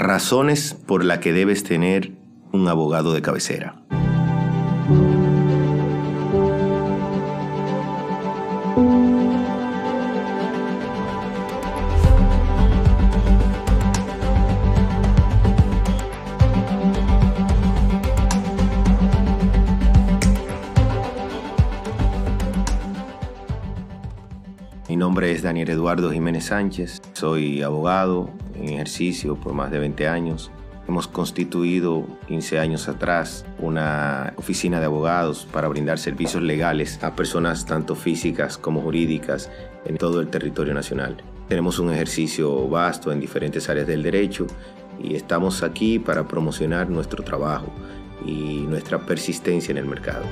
Razones por las que debes tener un abogado de cabecera. Mi nombre es Daniel Eduardo Jiménez Sánchez, soy abogado en ejercicio por más de 20 años. Hemos constituido 15 años atrás una oficina de abogados para brindar servicios legales a personas tanto físicas como jurídicas en todo el territorio nacional. Tenemos un ejercicio vasto en diferentes áreas del derecho y estamos aquí para promocionar nuestro trabajo y nuestra persistencia en el mercado.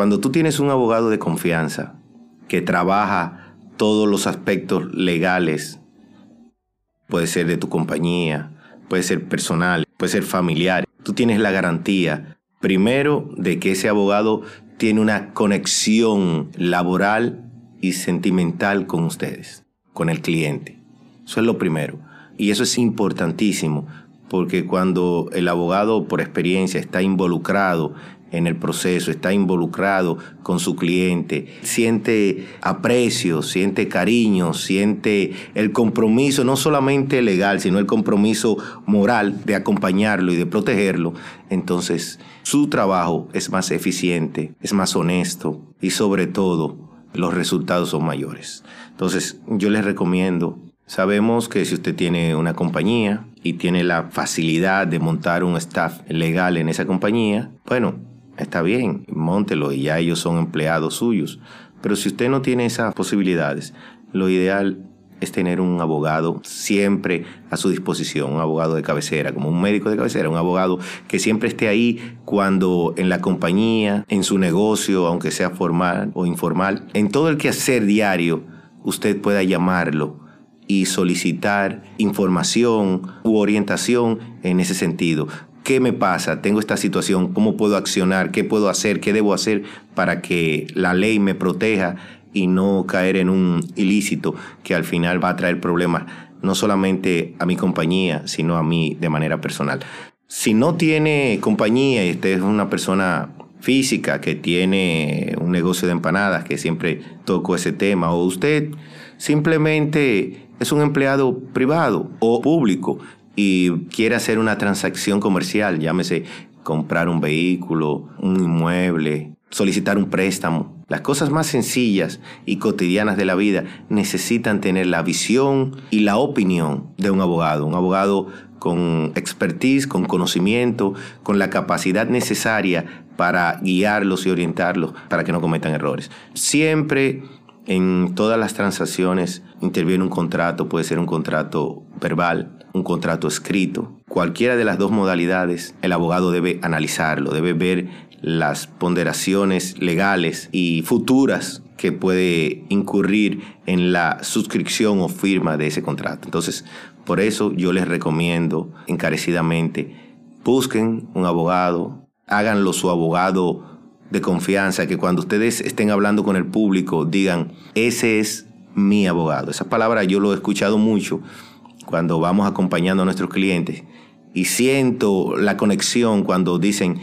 Cuando tú tienes un abogado de confianza que trabaja todos los aspectos legales, puede ser de tu compañía, puede ser personal, puede ser familiar, tú tienes la garantía, primero, de que ese abogado tiene una conexión laboral y sentimental con ustedes, con el cliente. Eso es lo primero. Y eso es importantísimo, porque cuando el abogado por experiencia está involucrado en el proceso, está involucrado con su cliente, siente aprecio, siente cariño, siente el compromiso, no solamente legal, sino el compromiso moral de acompañarlo y de protegerlo, entonces su trabajo es más eficiente, es más honesto y sobre todo los resultados son mayores. Entonces yo les recomiendo Sabemos que si usted tiene una compañía y tiene la facilidad de montar un staff legal en esa compañía, bueno, está bien, móntelo y ya ellos son empleados suyos. Pero si usted no tiene esas posibilidades, lo ideal es tener un abogado siempre a su disposición, un abogado de cabecera, como un médico de cabecera, un abogado que siempre esté ahí cuando en la compañía, en su negocio, aunque sea formal o informal, en todo el quehacer diario, usted pueda llamarlo y solicitar información u orientación en ese sentido. ¿Qué me pasa? Tengo esta situación, ¿cómo puedo accionar? ¿Qué puedo hacer? ¿Qué debo hacer para que la ley me proteja y no caer en un ilícito que al final va a traer problemas no solamente a mi compañía, sino a mí de manera personal? Si no tiene compañía y usted es una persona física que tiene un negocio de empanadas, que siempre toco ese tema, o usted simplemente es un empleado privado o público y quiere hacer una transacción comercial, llámese comprar un vehículo, un inmueble, solicitar un préstamo. Las cosas más sencillas y cotidianas de la vida necesitan tener la visión y la opinión de un abogado, un abogado con expertise, con conocimiento, con la capacidad necesaria para guiarlos y orientarlos para que no cometan errores. Siempre en todas las transacciones interviene un contrato, puede ser un contrato verbal, un contrato escrito. Cualquiera de las dos modalidades, el abogado debe analizarlo, debe ver las ponderaciones legales y futuras que puede incurrir en la suscripción o firma de ese contrato. Entonces, por eso yo les recomiendo encarecidamente, busquen un abogado, háganlo su abogado de confianza, que cuando ustedes estén hablando con el público digan, ese es mi abogado. Esa palabra yo lo he escuchado mucho cuando vamos acompañando a nuestros clientes y siento la conexión cuando dicen,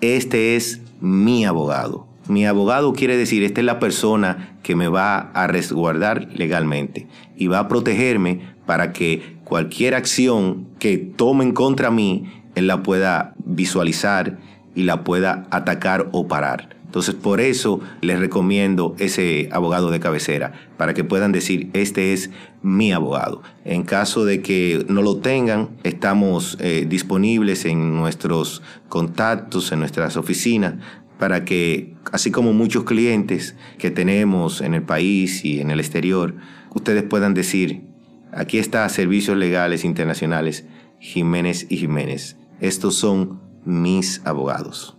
este es mi abogado. Mi abogado quiere decir, esta es la persona que me va a resguardar legalmente y va a protegerme para que cualquier acción que tomen contra mí, él la pueda visualizar y la pueda atacar o parar. Entonces, por eso les recomiendo ese abogado de cabecera, para que puedan decir, este es mi abogado. En caso de que no lo tengan, estamos eh, disponibles en nuestros contactos, en nuestras oficinas, para que, así como muchos clientes que tenemos en el país y en el exterior, ustedes puedan decir, aquí está Servicios Legales Internacionales, Jiménez y Jiménez. Estos son mis abogados.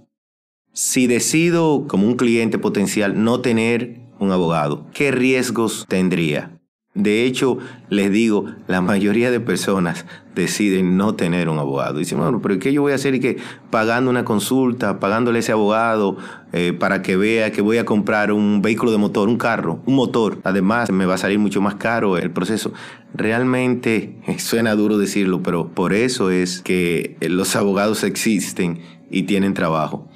Si decido como un cliente potencial no tener un abogado, ¿qué riesgos tendría? De hecho, les digo, la mayoría de personas deciden no tener un abogado. Dicen, bueno, pero ¿qué yo voy a hacer? Y que pagando una consulta, pagándole a ese abogado eh, para que vea que voy a comprar un vehículo de motor, un carro, un motor. Además, me va a salir mucho más caro el proceso. Realmente suena duro decirlo, pero por eso es que los abogados existen y tienen trabajo.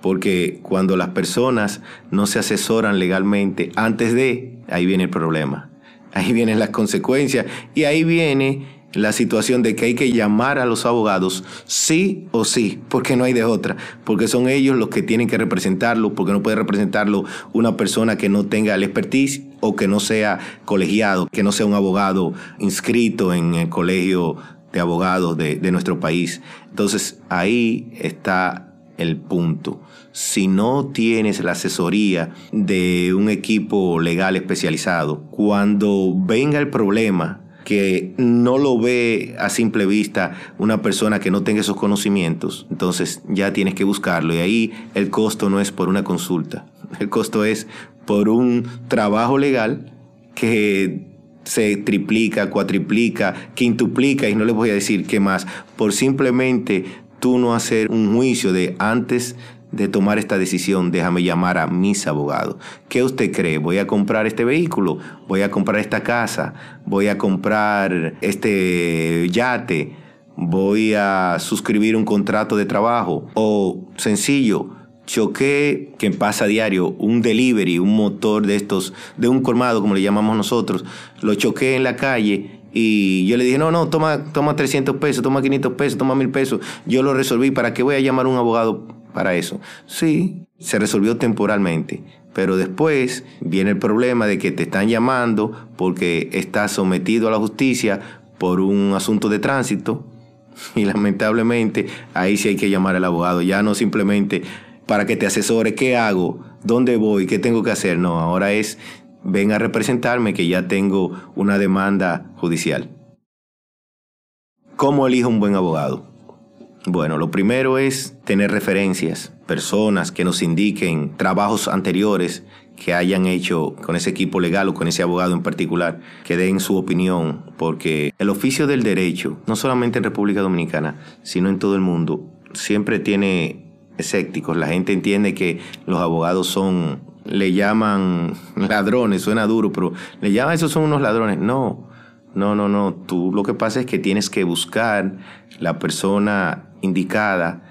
Porque cuando las personas no se asesoran legalmente antes de, ahí viene el problema Ahí vienen las consecuencias y ahí viene la situación de que hay que llamar a los abogados sí o sí, porque no hay de otra, porque son ellos los que tienen que representarlo, porque no puede representarlo una persona que no tenga el expertise o que no sea colegiado, que no sea un abogado inscrito en el colegio de abogados de, de nuestro país. Entonces ahí está el punto. Si no tienes la asesoría de un equipo legal especializado, cuando venga el problema, que no lo ve a simple vista una persona que no tenga esos conocimientos, entonces ya tienes que buscarlo. Y ahí el costo no es por una consulta, el costo es por un trabajo legal que se triplica, cuatriplica, quintuplica y no les voy a decir qué más, por simplemente tú no hacer un juicio de antes de tomar esta decisión, déjame llamar a mis abogados. ¿Qué usted cree? ¿Voy a comprar este vehículo? ¿Voy a comprar esta casa? ¿Voy a comprar este yate? ¿Voy a suscribir un contrato de trabajo? O sencillo, choqué, que pasa a diario, un delivery, un motor de estos, de un colmado, como le llamamos nosotros, lo choqué en la calle y yo le dije, no, no, toma, toma 300 pesos, toma 500 pesos, toma 1000 pesos. Yo lo resolví. ¿Para qué voy a llamar a un abogado para eso? Sí, se resolvió temporalmente. Pero después viene el problema de que te están llamando porque estás sometido a la justicia por un asunto de tránsito. Y lamentablemente ahí sí hay que llamar al abogado. Ya no simplemente para que te asesore qué hago, dónde voy, qué tengo que hacer. No, ahora es ven a representarme que ya tengo una demanda judicial. ¿Cómo elijo un buen abogado? Bueno, lo primero es tener referencias, personas que nos indiquen trabajos anteriores que hayan hecho con ese equipo legal o con ese abogado en particular, que den su opinión, porque el oficio del derecho, no solamente en República Dominicana, sino en todo el mundo, siempre tiene escépticos. La gente entiende que los abogados son le llaman ladrones, suena duro, pero le llaman, esos son unos ladrones. No, no, no, no. Tú lo que pasa es que tienes que buscar la persona indicada,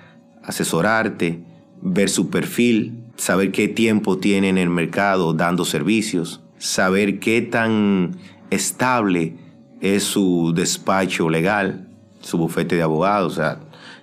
asesorarte, ver su perfil, saber qué tiempo tiene en el mercado dando servicios, saber qué tan estable es su despacho legal, su bufete de abogados. O sea,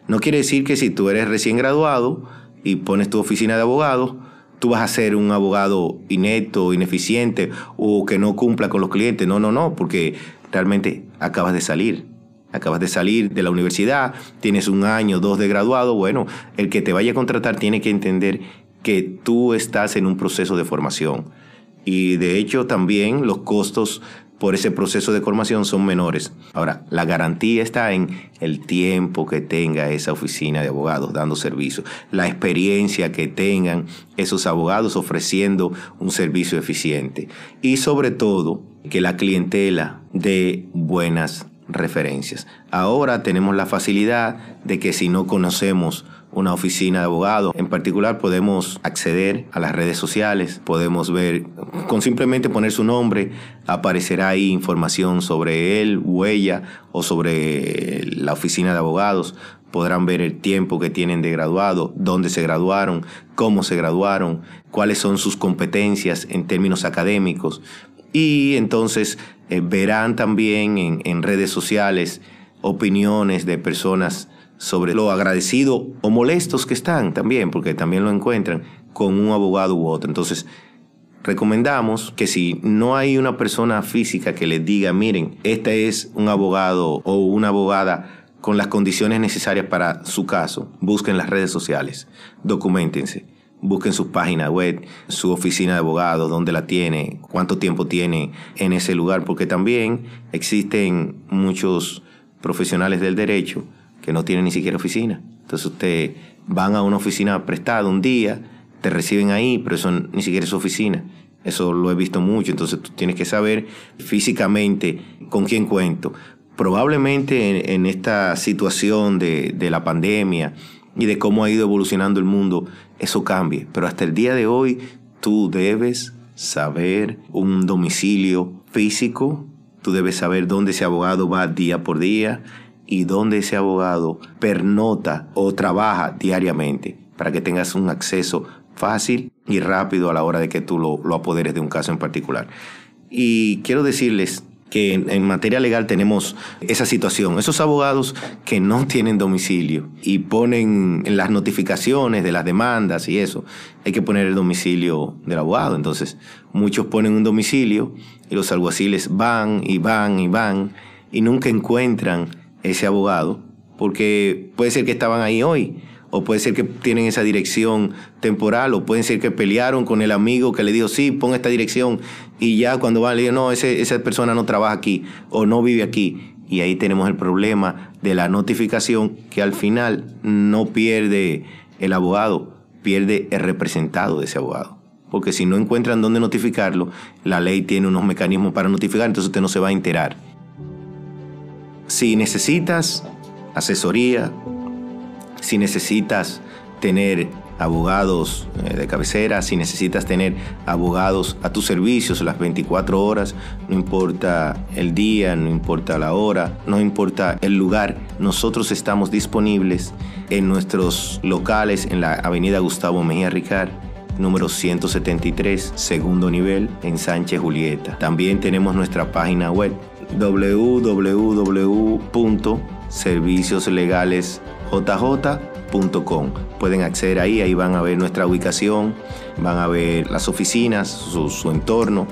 no quiere decir que si tú eres recién graduado y pones tu oficina de abogados, tú vas a ser un abogado inepto, ineficiente o que no cumpla con los clientes. No, no, no, porque realmente acabas de salir. Acabas de salir de la universidad, tienes un año, dos de graduado. Bueno, el que te vaya a contratar tiene que entender que tú estás en un proceso de formación. Y de hecho también los costos por ese proceso de formación son menores. Ahora, la garantía está en el tiempo que tenga esa oficina de abogados dando servicio, la experiencia que tengan esos abogados ofreciendo un servicio eficiente y sobre todo que la clientela dé buenas referencias. Ahora tenemos la facilidad de que si no conocemos una oficina de abogados. En particular podemos acceder a las redes sociales, podemos ver, con simplemente poner su nombre, aparecerá ahí información sobre él, huella o sobre la oficina de abogados. Podrán ver el tiempo que tienen de graduado, dónde se graduaron, cómo se graduaron, cuáles son sus competencias en términos académicos. Y entonces eh, verán también en, en redes sociales opiniones de personas sobre lo agradecido o molestos que están también, porque también lo encuentran con un abogado u otro. Entonces, recomendamos que si no hay una persona física que les diga, miren, este es un abogado o una abogada con las condiciones necesarias para su caso, busquen las redes sociales, documentense, busquen su página web, su oficina de abogado, dónde la tiene, cuánto tiempo tiene en ese lugar, porque también existen muchos profesionales del derecho que no tienen ni siquiera oficina. Entonces usted van a una oficina prestada un día, te reciben ahí, pero eso ni siquiera es su oficina. Eso lo he visto mucho, entonces tú tienes que saber físicamente con quién cuento. Probablemente en, esta situación de la pandemia y de cómo ha ido evolucionando el mundo, eso cambie. Pero hasta el día de hoy tú debes saber un domicilio físico, tú debes saber dónde ese abogado va día por día y dónde ese abogado pernota o trabaja diariamente para que tengas un acceso fácil y rápido a la hora de que tú lo, lo apoderes de un caso en particular. Y quiero decirles que en, materia legal tenemos esa situación. Esos abogados que no tienen domicilio y ponen en las notificaciones de las demandas y eso, hay que poner el domicilio del abogado. Entonces, muchos ponen un domicilio y los alguaciles van y van y van y nunca encuentran ese abogado porque puede ser que estaban ahí hoy o puede ser que tienen esa dirección temporal, o puede ser que pelearon con el amigo que le dijo, sí, pon esta dirección, y ya cuando van le digo, no, esa persona no trabaja aquí, o no vive aquí. Y ahí tenemos el problema de la notificación que al final no pierde el abogado, pierde el representado de ese abogado. Porque si no encuentran dónde notificarlo, la ley tiene unos mecanismos para notificar, entonces usted no se va a enterar. Si necesitas asesoría, si necesitas tener abogados eh, de cabecera, si necesitas tener abogados a tus servicios las 24 horas, no importa el día, no importa la hora, no importa el lugar, nosotros estamos disponibles en nuestros locales en la avenida Gustavo Mejía Ricard número 173, segundo nivel, en Sánchez Julieta. También tenemos nuestra página web www.servicioslegales.com jj.com. Pueden acceder ahí, ahí van a ver nuestra ubicación, van a ver las oficinas, su, entorno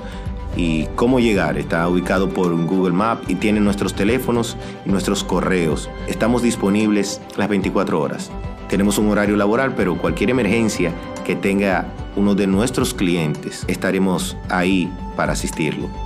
y cómo llegar. Está ubicado por Google Maps y tiene nuestros teléfonos y nuestros correos. Estamos disponibles las 24 horas. Tenemos un horario laboral, pero cualquier emergencia que tenga uno de nuestros clientes, estaremos ahí para asistirlo.